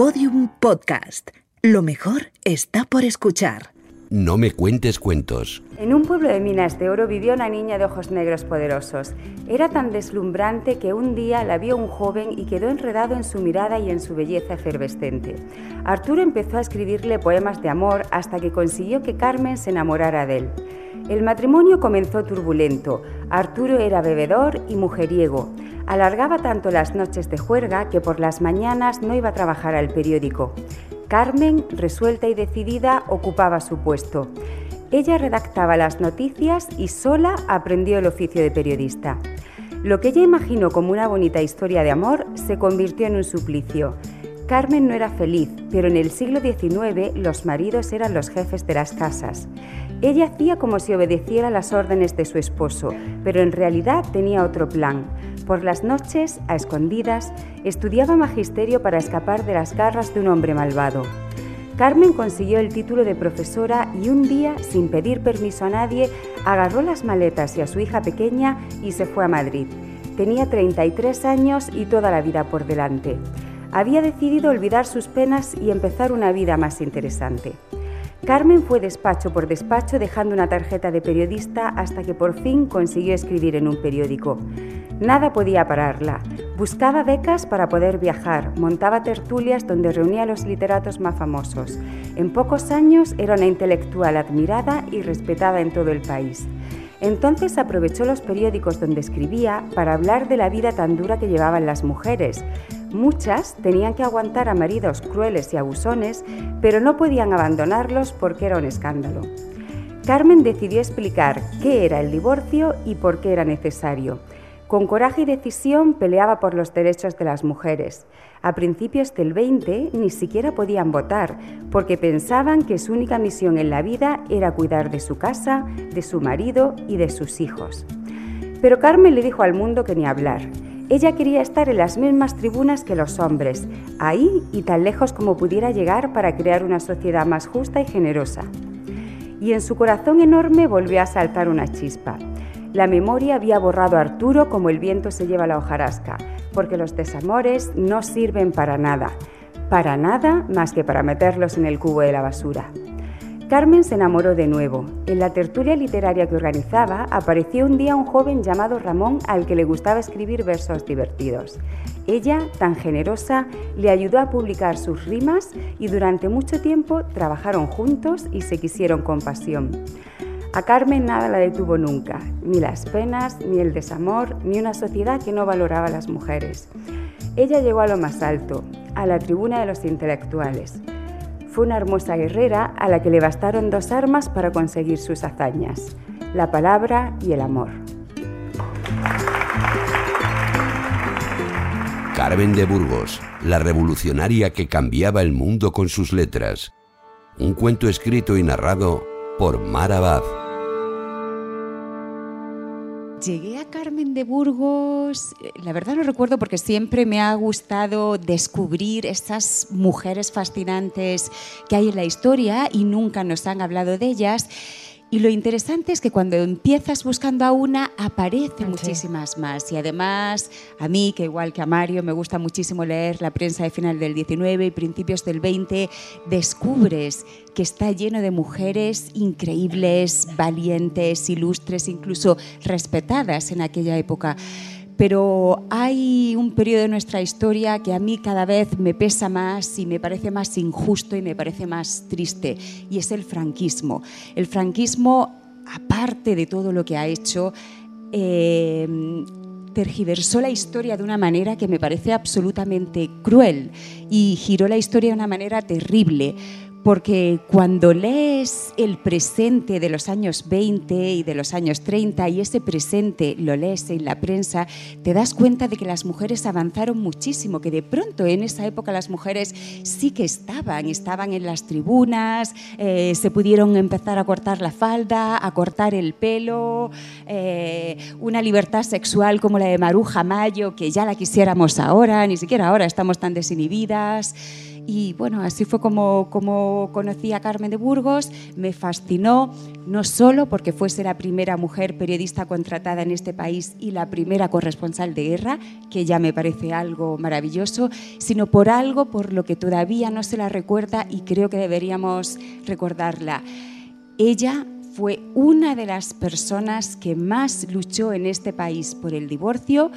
Podium Podcast. Lo mejor está por escuchar. No me cuentes cuentos. En un pueblo de minas de oro vivió una niña de ojos negros poderosos. Era tan deslumbrante que un día la vio un joven y quedó enredado en su mirada y en su belleza efervescente. Arturo empezó a escribirle poemas de amor hasta que consiguió que Carmen se enamorara de él. El matrimonio comenzó turbulento. Arturo era bebedor y mujeriego. Alargaba tanto las noches de juerga que por las mañanas no iba a trabajar al periódico. Carmen, resuelta y decidida, ocupaba su puesto. Ella redactaba las noticias y sola aprendió el oficio de periodista. Lo que ella imaginó como una bonita historia de amor se convirtió en un suplicio. Carmen no era feliz, pero en el siglo XIX los maridos eran los jefes de las casas. Ella hacía como si obedeciera las órdenes de su esposo, pero en realidad tenía otro plan. Por las noches, a escondidas, estudiaba magisterio para escapar de las garras de un hombre malvado. Carmen consiguió el título de profesora y un día, sin pedir permiso a nadie, agarró las maletas y a su hija pequeña y se fue a Madrid. Tenía 33 años y toda la vida por delante. Había decidido olvidar sus penas y empezar una vida más interesante. Carmen fue despacho por despacho dejando una tarjeta de periodista hasta que por fin consiguió escribir en un periódico. Nada podía pararla. Buscaba becas para poder viajar, montaba tertulias donde reunía a los literatos más famosos. En pocos años era una intelectual admirada y respetada en todo el país. Entonces aprovechó los periódicos donde escribía para hablar de la vida tan dura que llevaban las mujeres. Muchas tenían que aguantar a maridos crueles y abusones, pero no podían abandonarlos porque era un escándalo. Carmen decidió explicar qué era el divorcio y por qué era necesario. Con coraje y decisión peleaba por los derechos de las mujeres. A principios del 20 ni siquiera podían votar porque pensaban que su única misión en la vida era cuidar de su casa, de su marido y de sus hijos. Pero Carmen le dijo al mundo que ni hablar. Ella quería estar en las mismas tribunas que los hombres, ahí y tan lejos como pudiera llegar para crear una sociedad más justa y generosa. Y en su corazón enorme volvió a saltar una chispa. La memoria había borrado a Arturo como el viento se lleva la hojarasca, porque los desamores no sirven para nada, para nada más que para meterlos en el cubo de la basura. Carmen se enamoró de nuevo. En la tertulia literaria que organizaba apareció un día un joven llamado Ramón al que le gustaba escribir versos divertidos. Ella, tan generosa, le ayudó a publicar sus rimas y durante mucho tiempo trabajaron juntos y se quisieron con pasión. A Carmen nada la detuvo nunca, ni las penas, ni el desamor, ni una sociedad que no valoraba a las mujeres. Ella llegó a lo más alto, a la tribuna de los intelectuales. Fue una hermosa guerrera a la que le bastaron dos armas para conseguir sus hazañas, la palabra y el amor. Carmen de Burgos, la revolucionaria que cambiaba el mundo con sus letras. Un cuento escrito y narrado por Mar. Llegué a Carmen de Burgos, eh, la verdad no recuerdo porque siempre me ha gustado descubrir estas mujeres fascinantes que hay en la historia y nunca nos han hablado de ellas. Y lo interesante es que cuando empiezas buscando a una, aparecen muchísimas más. Y además, a mí, que igual que a Mario, me gusta muchísimo leer la prensa de final del 19 y principios del 20, descubres que está lleno de mujeres increíbles, valientes, ilustres, incluso respetadas en aquella época pero hay un periodo de nuestra historia que a mí cada vez me pesa más y me parece más injusto y me parece más triste, y es el franquismo. El franquismo, aparte de todo lo que ha hecho, eh, tergiversó la historia de una manera que me parece absolutamente cruel y giró la historia de una manera terrible porque cuando lees el presente de los años 20 y de los años 30 y ese presente lo lees en la prensa, te das cuenta de que las mujeres avanzaron muchísimo, que de pronto en esa época las mujeres sí que estaban, estaban en las tribunas, eh, se pudieron empezar a cortar la falda, a cortar el pelo, eh, una libertad sexual como la de Maruja Mayo, que ya la quisiéramos ahora, ni siquiera ahora estamos tan desinhibidas Y bueno, así fue como, como conocí a Carmen de Burgos, me fascinó, no solo porque fuese la primera mujer periodista contratada en este país y la primera corresponsal de guerra, que ya me parece algo maravilloso, sino por algo por lo que todavía no se la recuerda y creo que deberíamos recordarla. Ella fue una de las personas que más luchó en este país por el divorcio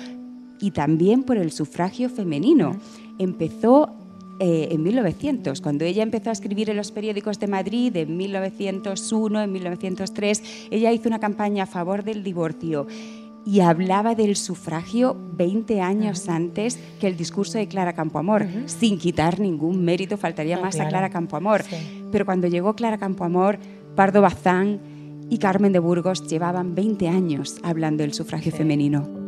y también por el sufragio femenino. Empezó eh, en 1900, cuando ella empezó a escribir en los periódicos de Madrid, en 1901, en 1903, ella hizo una campaña a favor del divorcio y hablaba del sufragio 20 años antes que el discurso de Clara Campoamor, sin quitar ningún mérito, faltaría más a Clara Campoamor. Pero cuando llegó Clara Campoamor, Pardo Bazán y Carmen de Burgos llevaban 20 años hablando del sufragio femenino.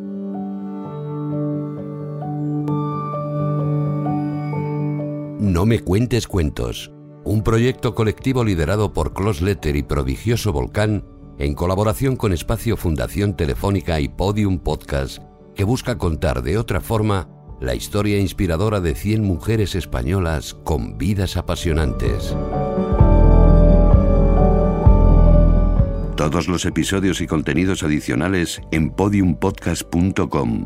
No me cuentes cuentos, un proyecto colectivo liderado por Close Letter y Prodigioso Volcán en colaboración con Espacio Fundación Telefónica y Podium Podcast, que busca contar de otra forma la historia inspiradora de 100 mujeres españolas con vidas apasionantes. Todos los episodios y contenidos adicionales en podiumpodcast.com